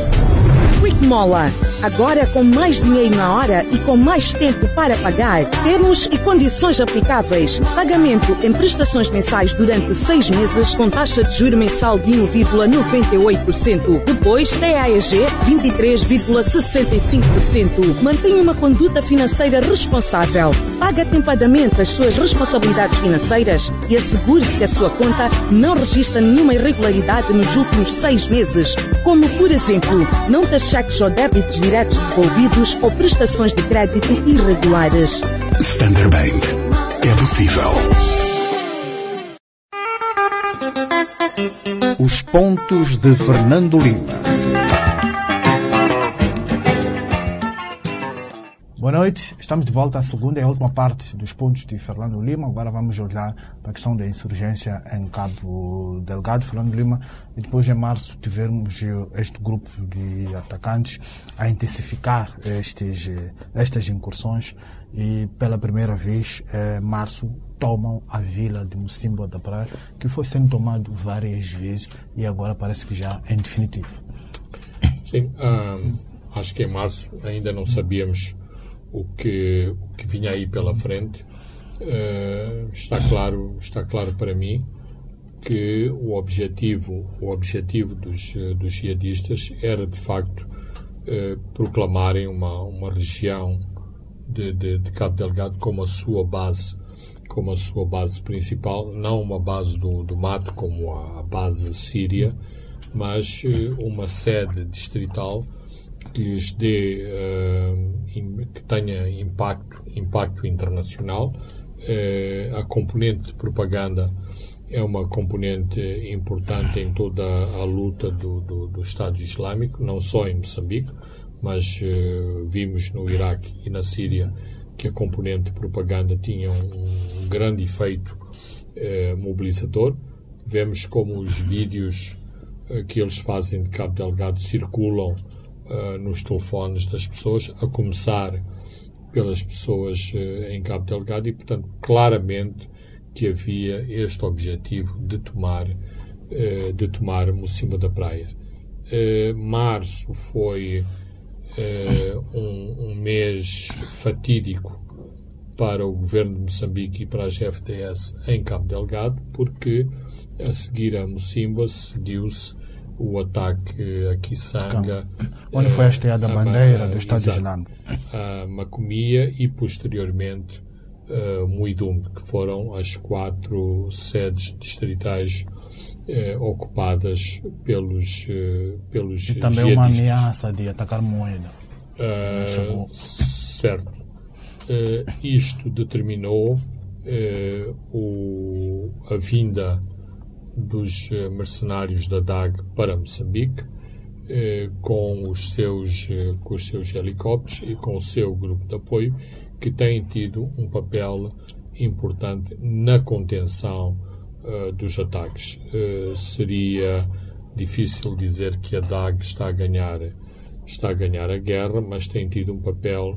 Quick Mola. Agora com mais dinheiro na hora e com mais tempo para pagar. Termos e condições aplicáveis. Pagamento em prestações mensais durante seis meses com taxa de juro mensal de 1,98%. Depois, TAEG 23,65%. Mantenha uma conduta financeira responsável. Paga atempadamente as suas responsabilidades financeiras e assegure-se que a sua conta não registra nenhuma irregularidade nos últimos seis meses, como, por exemplo, não taxados ou débitos diretos devolvidos ou prestações de crédito irregulares.
Standard Bank. É possível.
Os pontos de Fernando Lima.
Boa noite, estamos de volta à segunda e última parte dos pontos de Fernando Lima. Agora vamos olhar para a questão da insurgência em Cabo Delgado, Fernando Lima. E depois, em março, tivemos este grupo de atacantes a intensificar estes, estas incursões e, pela primeira vez, em março, tomam a vila de Mocimboa da Praia, que foi sendo tomado várias vezes e agora parece que já é definitivo.
Sim, acho que em março ainda não sabíamos o que, o que vinha aí pela frente. Uh, está claro está claro para mim que o objetivo o objetivo dos dos jihadistas era de facto uh, proclamarem uma uma região de, de, de, Cabo Delgado como a sua base como a sua base principal não uma base do, do mato como a base síria mas uma sede distrital que lhes dê, que tenha impacto, impacto internacional. Uh, a componente de propaganda é uma componente importante em toda a luta do, do, do Estado Islâmico, não só em Moçambique, mas uh, vimos no Iraque e na Síria que a componente de propaganda tinha um, grande efeito mobilizador. Vemos como os vídeos que eles fazem de Cabo Delgado circulam uh, nos telefones das pessoas, a começar pelas pessoas uh, em Cabo Delgado e, portanto, claramente que havia este objetivo de tomar, uh, de tomar Mocimba da Praia. março foi um, mês fatídico para o governo de Moçambique e para as FDS em Cabo Delgado, porque a seguir a Mocimba seguiu-se o ataque a Kisanga.
Onde foi hasteada a bandeira do Estado Islâmico?
A Macomia e, posteriormente, uh, Muidum, que foram as quatro sedes distritais uh, ocupadas pelos, uh, pelos
E também uma ameaça de atacar Moeda.
Uh, certo. Uh, isto determinou o, a vinda dos eh, mercenários da DAG para Moçambique, eh, com, os seus, eh, com os seus helicópteros e com o seu grupo de apoio, que tem tido um papel importante na contenção dos ataques. seria difícil dizer que a DAG está a ganhar está a ganhar a guerra, mas tem tido um papel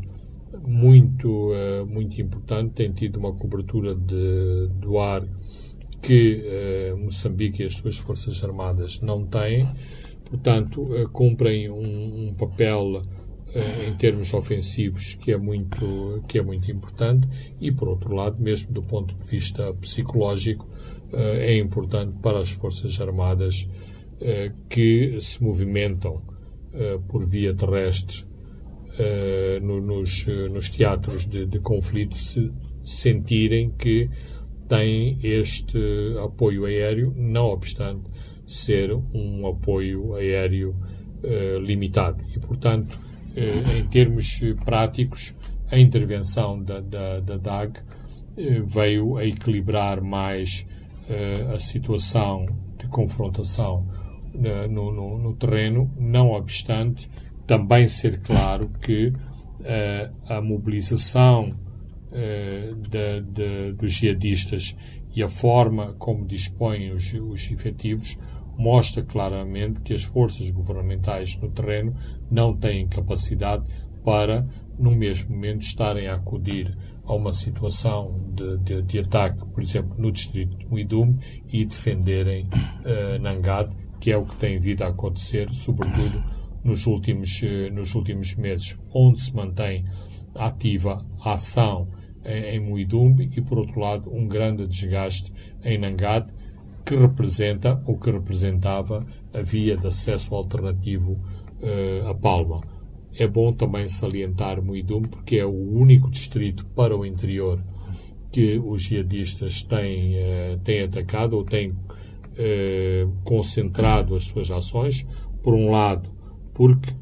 muito muito importante, tem tido uma cobertura de, do ar que uh, Moçambique e as suas forças armadas não têm, portanto, uh, cumprem um, um papel uh, em termos ofensivos que é muito que é muito importante. E por outro lado, mesmo do ponto de vista psicológico, é importante para as forças armadas que se movimentam por via terrestre no, nos, nos teatros de, de conflito se sentirem que tem este apoio aéreo, não obstante ser um apoio aéreo uh, limitado. E, portanto, uh, em termos práticos, a intervenção da, da, da DAG uh, veio a equilibrar mais a situação de confrontação no, no, no, terreno, não obstante também ser claro que a mobilização eh, de, dos jihadistas e a forma como dispõem os, os efetivos mostra claramente que as forças governamentais no terreno não têm capacidade para, no mesmo momento, estarem a acudir a uma situação de, de, de ataque, por exemplo, no distrito de Muidum e defenderem uh, Nangad, que é o que tem vindo a acontecer, sobretudo nos últimos, uh, nos últimos meses, onde se mantém ativa a ação em Muidumbe e, por outro lado, um grande desgaste em Nangad, que representa ou que representava a via de acesso alternativo uh, a Palma. É bom também salientar Muidumbe porque é o único distrito para o interior que os jihadistas têm, uh, têm atacado ou têm uh, concentrado as suas ações. Por um lado, porque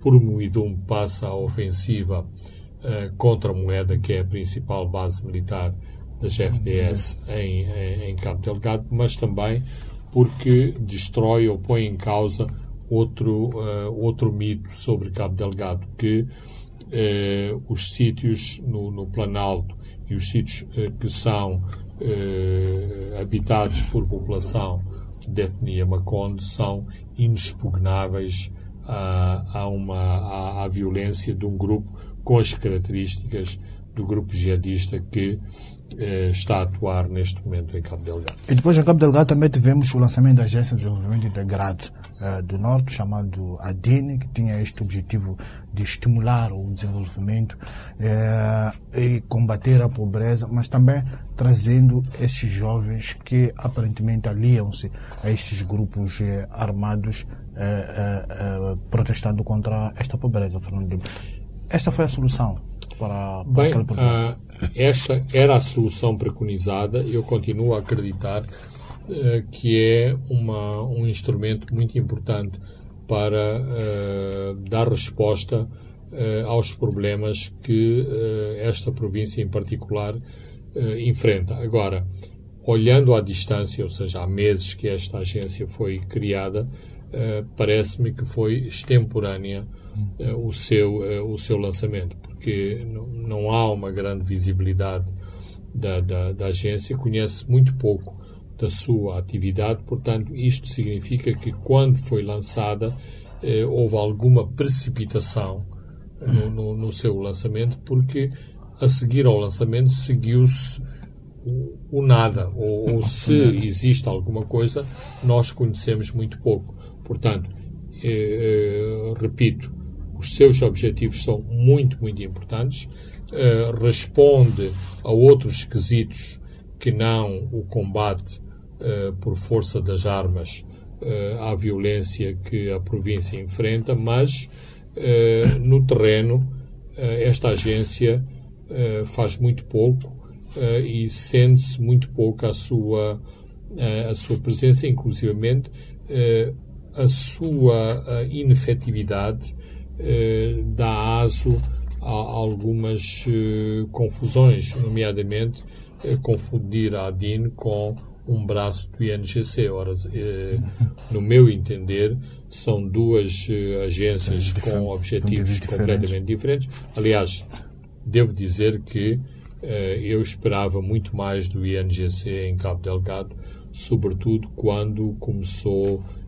por Muidumbe passa a ofensiva uh, contra a moeda, que é a principal base militar das FDS em, em, em Cabo Delgado, mas também porque destrói ou põe em causa outro, uh, outro mito sobre Cabo Delgado, que uh, os sítios no, no, Planalto e os sítios que são habitados por população de etnia Maconde são inexpugnáveis a, a uma, à, à violência de um grupo com as características do grupo jihadista que eh, está a atuar neste momento em Cabo Delgado.
E depois em Cabo Delgado também tivemos o lançamento da Agência de Desenvolvimento Integrado eh, do Norte, chamado ADIN, que tinha este objetivo de estimular o desenvolvimento eh, e combater a pobreza, mas também trazendo esses jovens que aparentemente aliam-se a estes grupos eh, armados eh, eh, protestando contra esta pobreza, Fernando. Esta foi a solução para, para
Bem, aquele problema. Uh esta era a solução preconizada. Eu continuo a acreditar uh, que é uma, um instrumento muito importante para uh, dar resposta aos problemas que esta província em particular enfrenta. Agora, olhando à distância, ou seja, há meses que esta agência foi criada, parece-me que foi extemporânea o, seu, o seu lançamento porque não há uma grande visibilidade da, da, da agência, conhece muito pouco da sua atividade, portanto, isto significa que quando foi lançada eh, houve alguma precipitação no, no, no, seu lançamento, porque a seguir ao lançamento seguiu-se o, o, nada, ou, ou, se existe alguma coisa, nós conhecemos muito pouco. Portanto, eh, eh, repito, os seus objetivos são muito, muito importantes, uh, responde a outros quesitos que não o combate uh, por força das armas uh, à violência que a província enfrenta, mas no terreno esta agência faz muito pouco e sente-se muito pouco a sua, a sua presença, inclusivamente a sua inefetividade dá aso a algumas eh, confusões, nomeadamente eh, confundir a ADIN com um braço do INGC. Ora, no meu entender, são duas agências com objetivos completamente diferentes. Aliás, devo dizer que eu esperava muito mais do INGC em Cabo Delgado, sobretudo quando começou eh,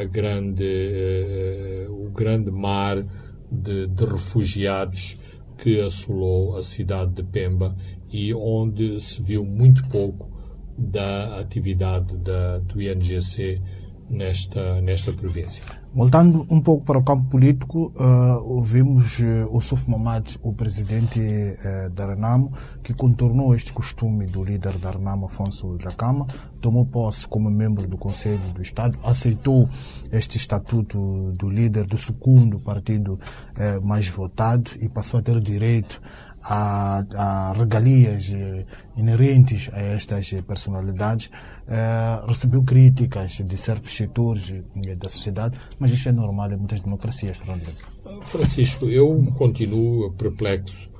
a grande, eh, o grande mar de, de refugiados que assolou a cidade de Pemba e onde se viu muito pouco da atividade da, do INGC nesta, nesta província.
Voltando um pouco para o campo político, uh, ouvimos uh, o Suf Mamad, o presidente uh, da Renamo, que contornou este costume do líder da Renamo, Afonso Jacama, tomou posse como membro do Conselho do Estado, aceitou este estatuto do líder do segundo partido uh, mais votado e passou a ter direito a, regalias eh, inerentes a estas personalidades, eh, recebeu críticas de certos setores eh, da sociedade, mas isso é normal em muitas democracias, Fernando.
Francisco, eu continuo perplexo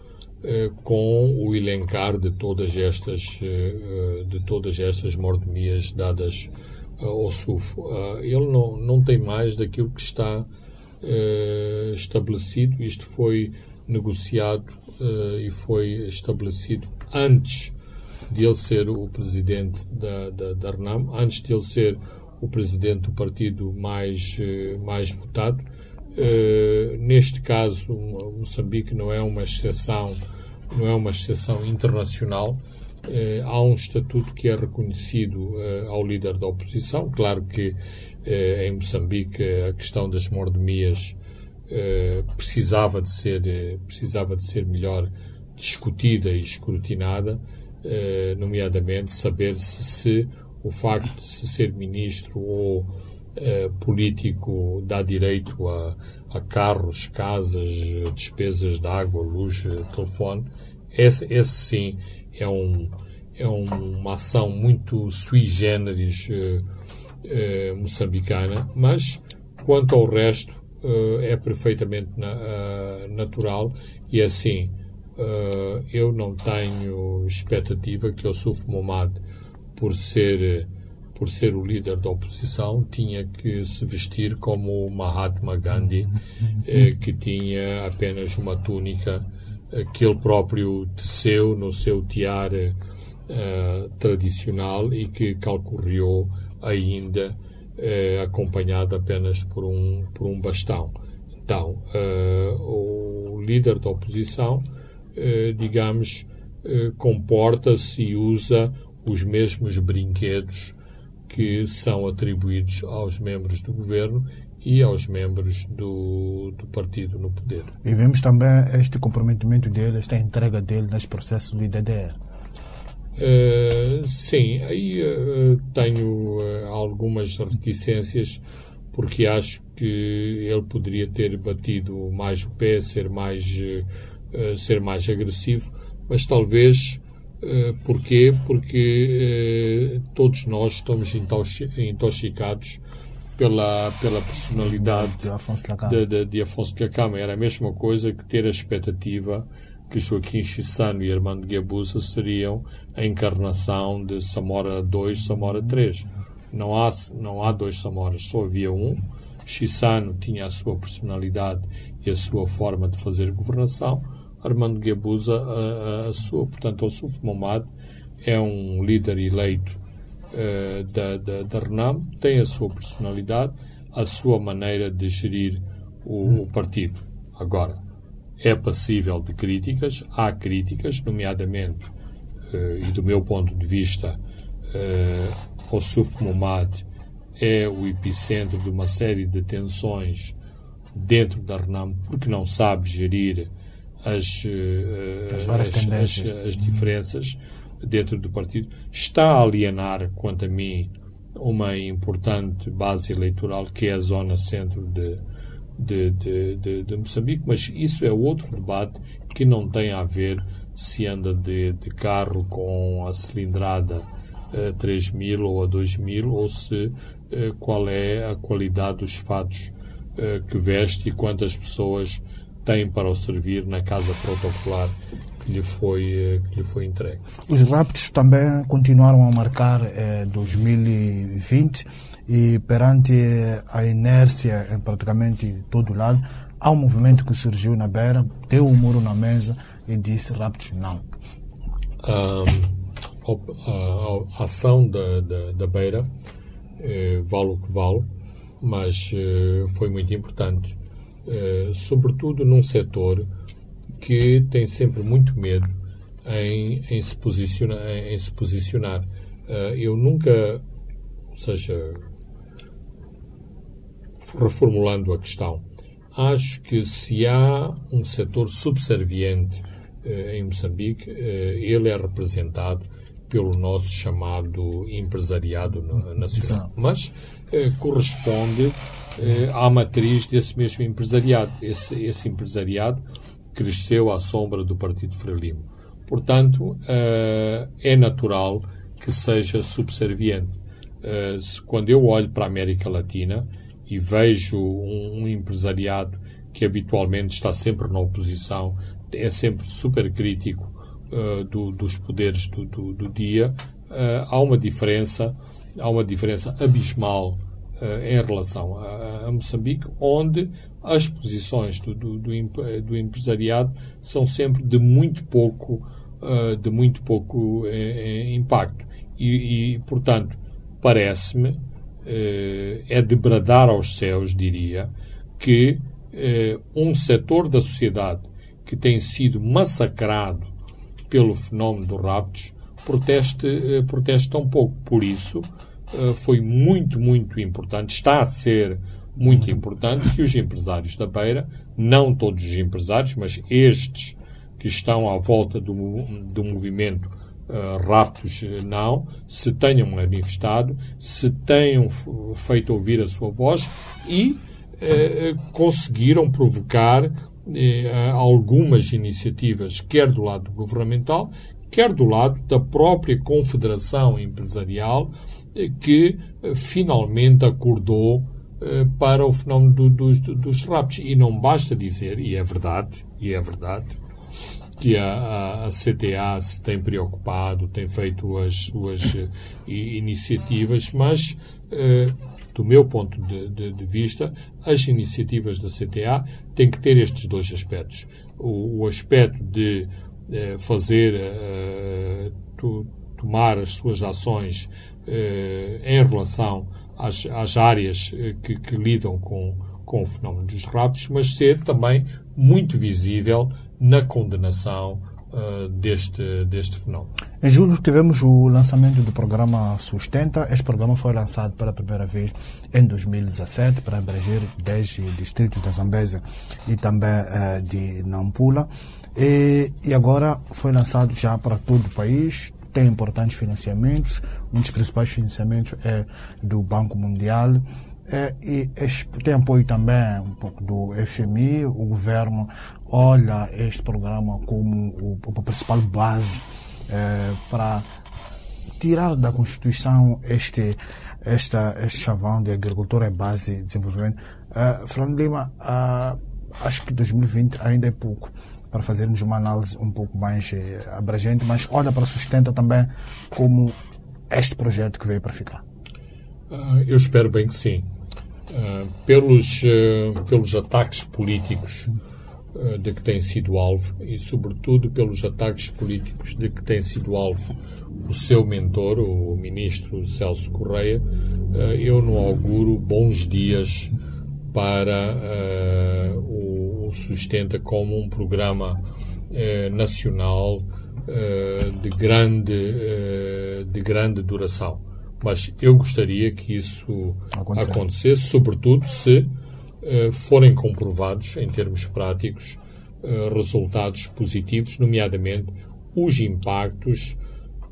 com o elencar de todas estas de todas estas mordomias dadas ao SUFO. ele não, não tem mais daquilo que está estabelecido. Isto foi negociado uh, e foi estabelecido antes de ele ser o presidente da, da, da RNAM, antes de ele ser o presidente do partido mais, uh, mais votado. Uh, neste caso, Moçambique não é uma exceção, não é uma exceção internacional. há um estatuto que é reconhecido ao líder da oposição. Claro que em Moçambique a questão das mordomias eh, precisava de ser eh, precisava de ser melhor discutida e escrutinada, uh, nomeadamente saber se, se, o facto de se ser ministro ou político dá direito a, a, carros, casas, despesas de água, luz, telefone. Esse, esse sim é, um, é uma ação muito sui generis moçambicana, mas quanto ao resto uh, é perfeitamente na, uh, natural e assim uh, eu não tenho expectativa que o Suf Momad, por ser por ser o líder da oposição, tinha que se vestir como Mahatma Gandhi, que tinha apenas uma túnica que ele próprio teceu no seu tiara eh, tradicional e que calcorreou ainda eh, acompanhado apenas por um, por um bastão. Então, eh, o líder da oposição, eh, digamos, comporta-se e usa os mesmos brinquedos que são atribuídos aos membros do governo e aos membros do, do partido no poder.
E vemos também este comprometimento dele, esta entrega dele neste processo do IDDR.
Uh, sim, aí uh, tenho uh, algumas reticências porque acho que ele poderia ter batido mais o pé, ser mais, ser mais agressivo, mas talvez porquê? Porque todos nós estamos intoxicados pela, pela personalidade
de Afonso
de, de, de Afonso de Lacama. Era a mesma coisa que ter a expectativa que Joaquim Chissano e Armando Guebuza seriam a encarnação de Samora 2, Samora 3. Não há, não há dois Samoras, só havia um. Chissano tinha a sua personalidade e a sua forma de fazer governação Armando Guebuza a, a, sua. Portanto, o Suf Momad é um líder eleito uh, da, da, da RENAM, tem a sua personalidade, a sua maneira de gerir o, o partido. Agora, é passível de críticas, há críticas, nomeadamente, uh, e do meu ponto de vista, uh, o Suf Momad é o epicentro de uma série de tensões dentro da RENAM porque não sabe gerir as,
eh, as, as,
as, as diferenças dentro do partido, está a alienar, quanto a mim, uma importante base eleitoral que é a zona centro de, de, de, de, de Moçambique, mas isso é outro debate que não tem a ver se anda de, de carro com a cilindrada uh, 3000 ou a 2000 ou se uh, qual é a qualidade dos fatos uh, que veste e quantas pessoas tem para o servir na casa protocolar que lhe foi, eh, que lhe foi entregue.
Os raptos também continuaram a marcar eh, 2020 e perante a inércia em praticamente todo lado, há um movimento que surgiu na beira, deu o um muro na mesa e disse raptos não.
Um, a, a, ação da, da, da beira eh, vale o que vale, mas eh, foi muito importante eh, sobretudo num setor que tem sempre muito medo em, em, se, posicionar, em, em se posicionar. Uh, eu nunca, ou seja, reformulando a questão, acho que se há um setor subserviente uh, em Moçambique, ele é representado pelo nosso chamado empresariado nacional. Mas corresponde eh, à matriz desse mesmo empresariado. Esse, esse empresariado cresceu à sombra do Partido Frelimo. Portanto, eh, é natural que seja subserviente. Eh, quando eu olho para a América Latina e vejo um, um empresariado que habitualmente está sempre na oposição, é sempre super crítico uh, do, dos poderes do, do, do dia, uh, há uma diferença, há uma diferença abismal eh, em relação a, a, Moçambique, onde as posições do, do, do, do, empresariado são sempre de muito pouco, uh, de muito pouco impacto. E, e portanto, parece-me, uh, é de bradar aos céus, diria, que uh, um setor da sociedade que tem sido massacrado pelo fenómeno dos raptos proteste, proteste tão pouco. Por isso, eh, foi muito, muito importante, está a ser muito importante que os empresários da Beira, não todos os empresários, mas estes que estão à volta do, do movimento uh, Raptos Não, se tenham manifestado, se tenham feito ouvir a sua voz e uh, conseguiram provocar uh, algumas iniciativas, quer do lado governamental, quer do lado da própria Confederação Empresarial, que eh, finalmente acordou eh, para o fenómeno do, dos, dos raptos. E não basta dizer, e é verdade, e é verdade, que a, a, CTA se tem preocupado, tem feito as suas uh, iniciativas, mas, uh, do meu ponto de, de, de, vista, as iniciativas da CTA têm que ter estes dois aspectos. O, o aspecto de uh, fazer, tu, tomar as suas ações em relação às, às áreas que, que lidam com com o fenómeno dos raptos, mas ser também muito visível na condenação uh, deste, deste fenómeno.
Em julho tivemos o lançamento do programa Sustenta. Este programa foi lançado pela primeira vez em 2017 para abranger 10 distritos da Zambésia e também uh, de Nampula. E, e agora foi lançado já para todo o país, tem importantes financiamentos. Um dos principais financiamentos é do Banco Mundial é, e tem apoio também um pouco do FMI. O governo olha este programa como a principal base é, para tirar da Constituição este, esta, este chavão de agricultura é base de desenvolvimento. Uh, Fernando Lima, uh, acho que 2020 ainda é pouco para fazermos uma análise um pouco mais eh, abrangente, mas olha para sustenta também como este projeto que veio para ficar.
Uh, eu espero bem que sim. Uh, pelos, uh, pelos ataques políticos de que tem sido alvo e, sobretudo, pelos ataques políticos de que tem sido alvo o seu mentor, o ministro Celso Correia, eu não auguro bons dias para o, Sustenta como um programa nacional de, grande, de grande duração mas eu gostaria que isso Acontecer. acontecesse, sobretudo se uh, forem comprovados, em termos práticos, uh, resultados positivos, nomeadamente os impactos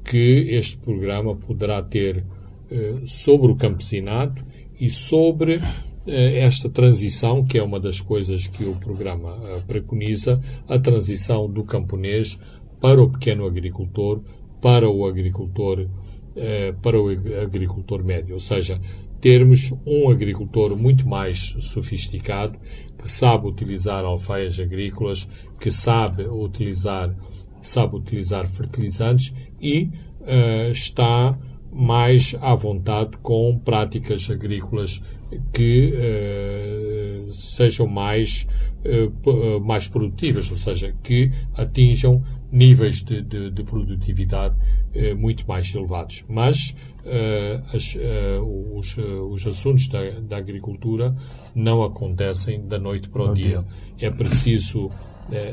que este programa poderá ter uh, sobre o campesinato e sobre esta transição, que é uma das coisas que o programa preconiza, a transição do camponês para o pequeno agricultor, para o agricultor eh, para o agricultor médio, ou seja, termos um agricultor muito mais sofisticado, que sabe utilizar alfaias agrícolas, que sabe utilizar, sabe utilizar fertilizantes e uh, está mais à vontade com práticas agrícolas que uh, sejam mais, uh, mais produtivas, ou seja, que atinjam níveis de, de, de produtividade eh, muito mais elevados. Mas as, os, os, assuntos da, da, agricultura não acontecem da noite para o dia. dia. É preciso,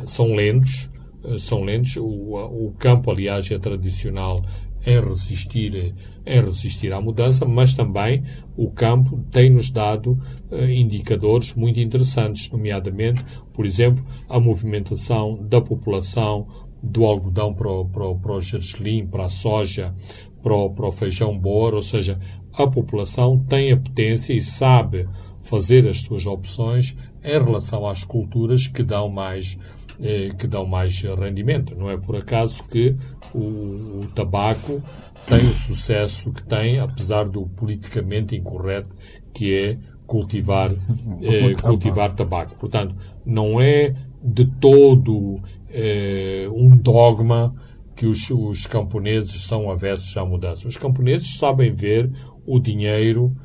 são lentos, são lentos. O, o campo, aliás, é tradicional em resistir, em resistir à mudança, mas também o campo tem-nos dado uh, indicadores muito interessantes, nomeadamente, por exemplo, a movimentação da população do algodão para o, para o, para o gergelim, para a soja, para o, para o feijão bor, ou seja, a população tem a potência e sabe fazer as suas opções em relação às culturas que dão mais eh, que dão mais rendimento. Não é por acaso que o, o tabaco tem o sucesso que tem, apesar do politicamente incorreto que é cultivar, eh, cultivar tabaco. Portanto, não é de todo eh, um dogma que os, os camponeses são avessos à mudança. Os camponeses sabem ver o dinheiro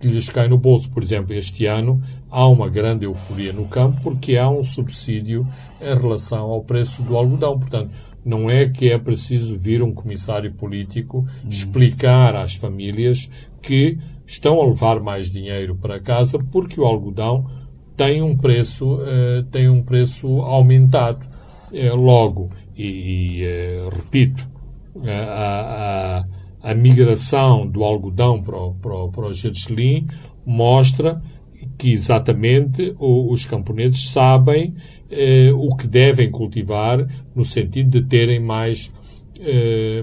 que lhes cai no bolso. Por exemplo, este ano há uma grande euforia no campo porque há um subsídio em relação ao preço do algodão. Portanto, não é que é preciso vir um comissário político explicar às famílias que estão a levar mais dinheiro para casa porque o algodão tem um preço, uh, tem um preço aumentado. Uh, logo, e, e uh, repito, a, a, a, migração do algodão para o, para o, para o mostra que exatamente os camponeses sabem o que devem cultivar no sentido de terem mais,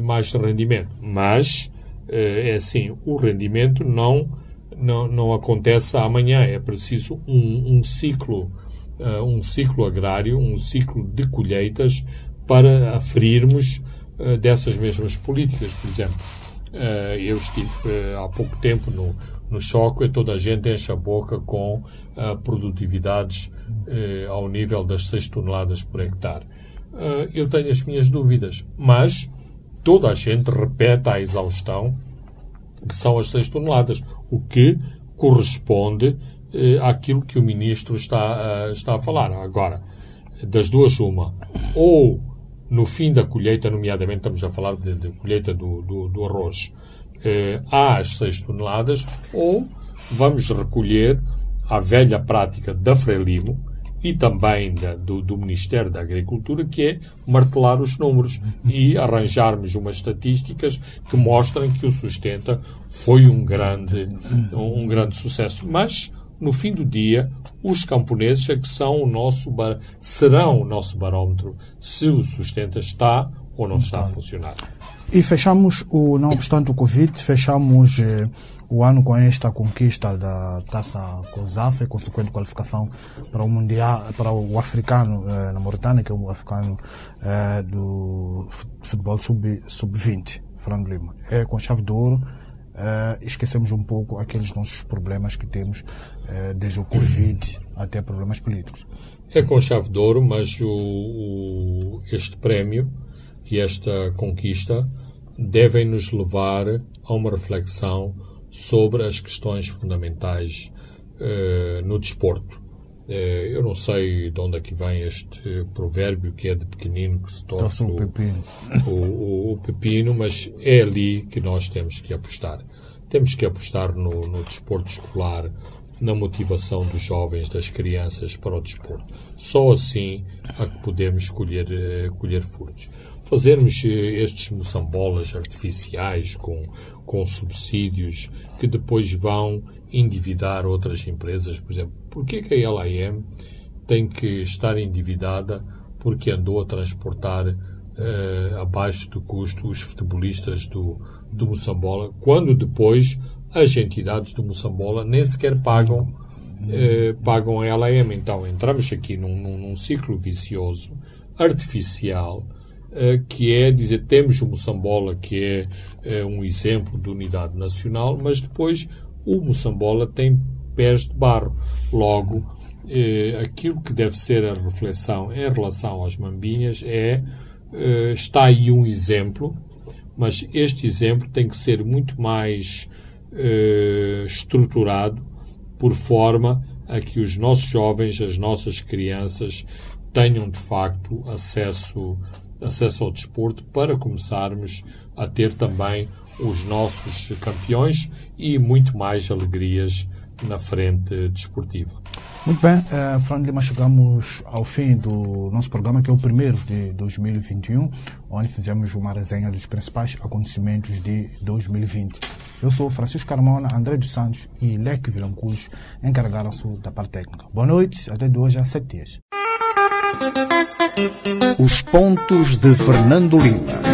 mais rendimento. Mas, é assim, o rendimento não não, não acontece amanhã. É preciso um, um ciclo, uh, um ciclo agrário, um ciclo de colheitas para aferirmos uh, dessas mesmas políticas. Por exemplo, uh, eu estive há pouco tempo no, no choque toda a gente enche a boca com produtividades ao nível das 6 toneladas por hectare. uh, eu tenho as minhas dúvidas. Mas toda a gente repete à exaustão que são as 6 toneladas, o que corresponde uh, àquilo que o ministro está, uh, está a falar. Agora, das duas, uma. Ou no fim da colheita, nomeadamente estamos a falar de colheita do, do, do arroz, eh, as 6 toneladas, ou vamos recolher a velha prática da Frelimo e também da, do, do, Ministério da Agricultura, que é martelar os números e arranjarmos umas estatísticas que mostrem que o Sustenta foi um grande, um grande sucesso. Mas, no fim do dia, os camponeses é que são o nosso bar... serão o nosso barómetro se o Sustenta está ou não está a funcionar.
E fechamos, o, não obstante o Covid, fechamos eh, o ano com esta conquista da taça COSAF, consequente qualificação para o mundial, para o africano eh, na Mauritânia, que é o africano eh, do futebol sub-20, sub Fernando Lima. É com chave de ouro. Eh, esquecemos um pouco aqueles nossos problemas que temos eh, desde o Covid até problemas políticos.
É com chave de ouro, mas o, o, este prémio e esta conquista devem nos levar a uma reflexão sobre as questões fundamentais uh, no desporto. Uh, eu não sei de onde é que vem este provérbio que é de pequenino que se torce o, pepino. O, o, o, pepino, mas é ali que nós temos que apostar. Temos que apostar no, no desporto escolar, na motivação dos jovens, das crianças para o desporto. Só assim é que podemos colher, uh, colher frutos fazermos eh, estes moçambolas artificiais com, com subsídios que depois vão endividar outras empresas. Por exemplo, por que a LAM tem que estar endividada porque andou a transportar uh, abaixo do custo os futebolistas do, do Moçambola, quando depois as entidades do Moçambola nem sequer pagam, uh, pagam a LAM. Então entramos aqui num, num, num ciclo vicioso, artificial, eh, que é dizer, temos o Moçambola, que é, é um exemplo de unidade nacional, mas depois o Moçambola tem pés de barro. Logo, eh, aquilo que deve ser a reflexão em relação às mambinhas é eh, está aí um exemplo, mas este exemplo tem que ser muito mais eh, estruturado por forma a que os nossos jovens, as nossas crianças tenham de facto acesso acesso ao desporto para começarmos a ter também os nossos campeões e muito mais alegrias na frente desportiva.
Muito bem, uh, Fernando Lima, chegamos ao fim do nosso programa, que é o primeiro de 2021, onde fizemos uma resenha dos principais acontecimentos de 2020. Eu sou Francisco Carmona, André dos Santos e Leque Vilanculos encarregaram-se da parte técnica. Boa noite, até de hoje a sete dias.
Os pontos de Fernando Lima.